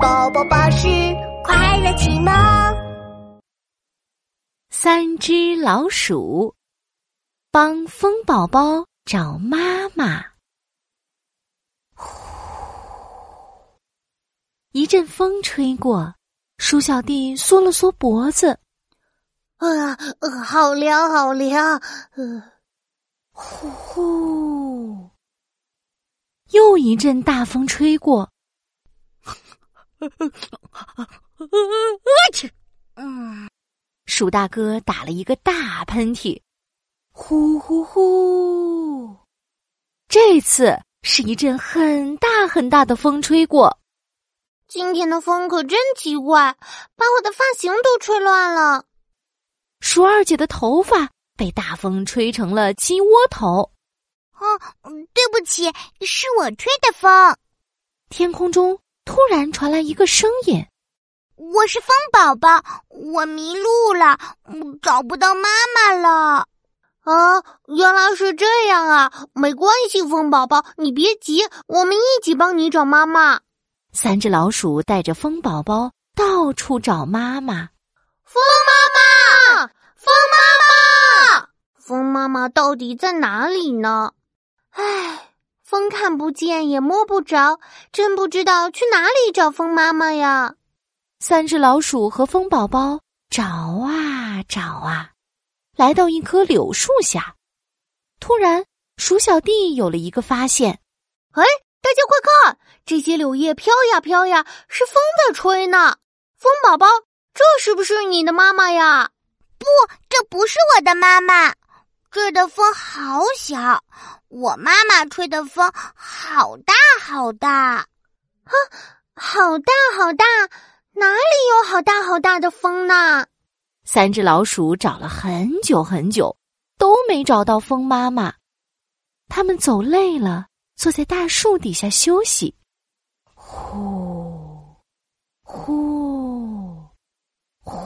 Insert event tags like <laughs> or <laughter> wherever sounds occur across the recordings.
宝宝巴士快乐启蒙。三只老鼠帮风宝宝找妈妈。呼，一阵风吹过，鼠小弟缩了缩脖子。啊，好凉，好凉。呃，呼呼，又一阵大风吹过。<laughs> 去！嗯，鼠大哥打了一个大喷嚏，呼呼呼！这次是一阵很大很大的风吹过。今天的风可真奇怪，把我的发型都吹乱了。鼠二姐的头发被大风吹成了鸡窝头。哦，对不起，是我吹的风。天空中。突然传来一个声音：“我是风宝宝，我迷路了，找不到妈妈了。”啊，原来是这样啊！没关系，风宝宝，你别急，我们一起帮你找妈妈。三只老鼠带着风宝宝到处找妈妈。风妈妈，风妈妈，风妈妈到底在哪里呢？唉。风看不见，也摸不着，真不知道去哪里找风妈妈呀！三只老鼠和风宝宝找啊找啊，来到一棵柳树下。突然，鼠小弟有了一个发现：“哎，大家快看，这些柳叶飘呀飘呀，是风在吹呢！风宝宝，这是不是你的妈妈呀？”“不，这不是我的妈妈。”这儿的风好小，我妈妈吹的风好大好大，哼，好大好大，哪里有好大好大的风呢？三只老鼠找了很久很久，都没找到风妈妈。他们走累了，坐在大树底下休息。呼，呼，呼，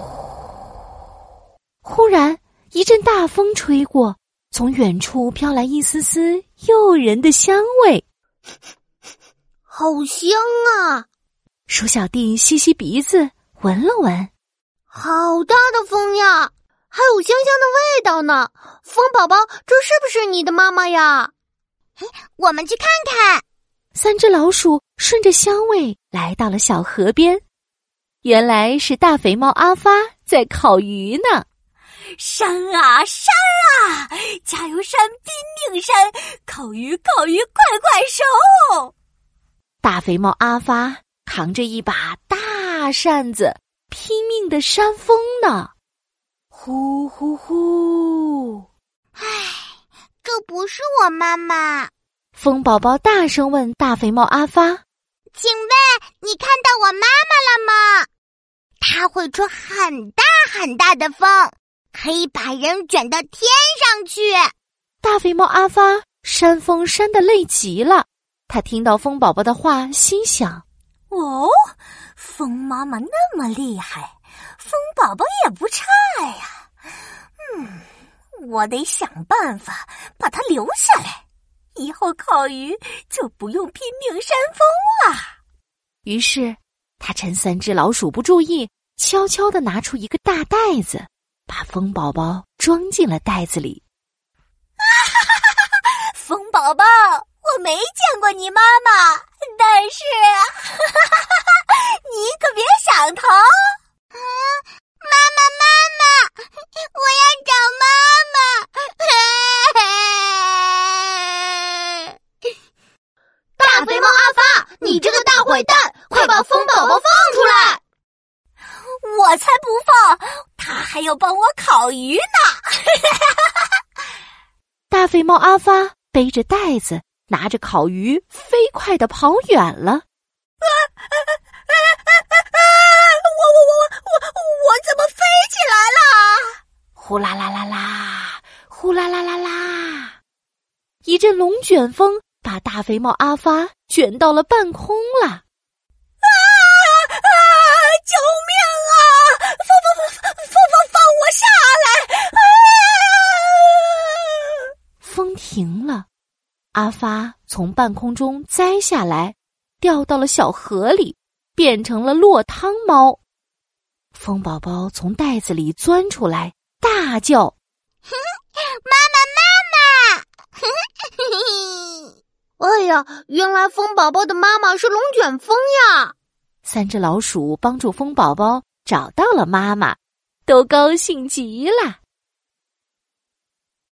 忽然。一阵大风吹过，从远处飘来一丝丝诱人的香味，好香啊！鼠小弟吸吸鼻子，闻了闻，好大的风呀，还有香香的味道呢。风宝宝，这是不是你的妈妈呀？我们去看看。三只老鼠顺着香味来到了小河边，原来是大肥猫阿发在烤鱼呢。山啊山啊，加油山，拼命山，烤鱼烤鱼，快快收！大肥猫阿发扛着一把大扇子，拼命的扇风呢。呼呼呼！唉，这不是我妈妈。风宝宝大声问大肥猫阿发：“请问你看到我妈妈了吗？它会吹很大很大的风。”可以把人卷到天上去。大肥猫阿发扇风扇的累极了，他听到风宝宝的话，心想：“哦，风妈妈那么厉害，风宝宝也不差呀。嗯，我得想办法把它留下来，以后烤鱼就不用拼命扇风了。”于是，他趁三只老鼠不注意，悄悄的拿出一个大袋子。把风宝宝装进了袋子里。<laughs> 风宝宝，我没见过你妈妈，但是 <laughs> 你可别想逃。嗯，妈妈，妈妈，我要找妈妈。<laughs> 大肥猫阿发，你这个大坏蛋，快把风宝宝放出来！我才不放！他还要帮我烤鱼呢！<laughs> 大肥猫阿发背着袋子，拿着烤鱼，飞快的跑远了。啊啊啊啊啊！我我我我我怎么飞起来了？呼啦啦啦啦，呼啦啦啦啦！一阵龙卷风把大肥猫阿发卷到了半空了。停了，阿发从半空中栽下来，掉到了小河里，变成了落汤猫。风宝宝从袋子里钻出来，大叫：“妈妈，妈妈！”哎呀，原来风宝宝的妈妈是龙卷风呀！三只老鼠帮助风宝宝找到了妈妈，都高兴极了。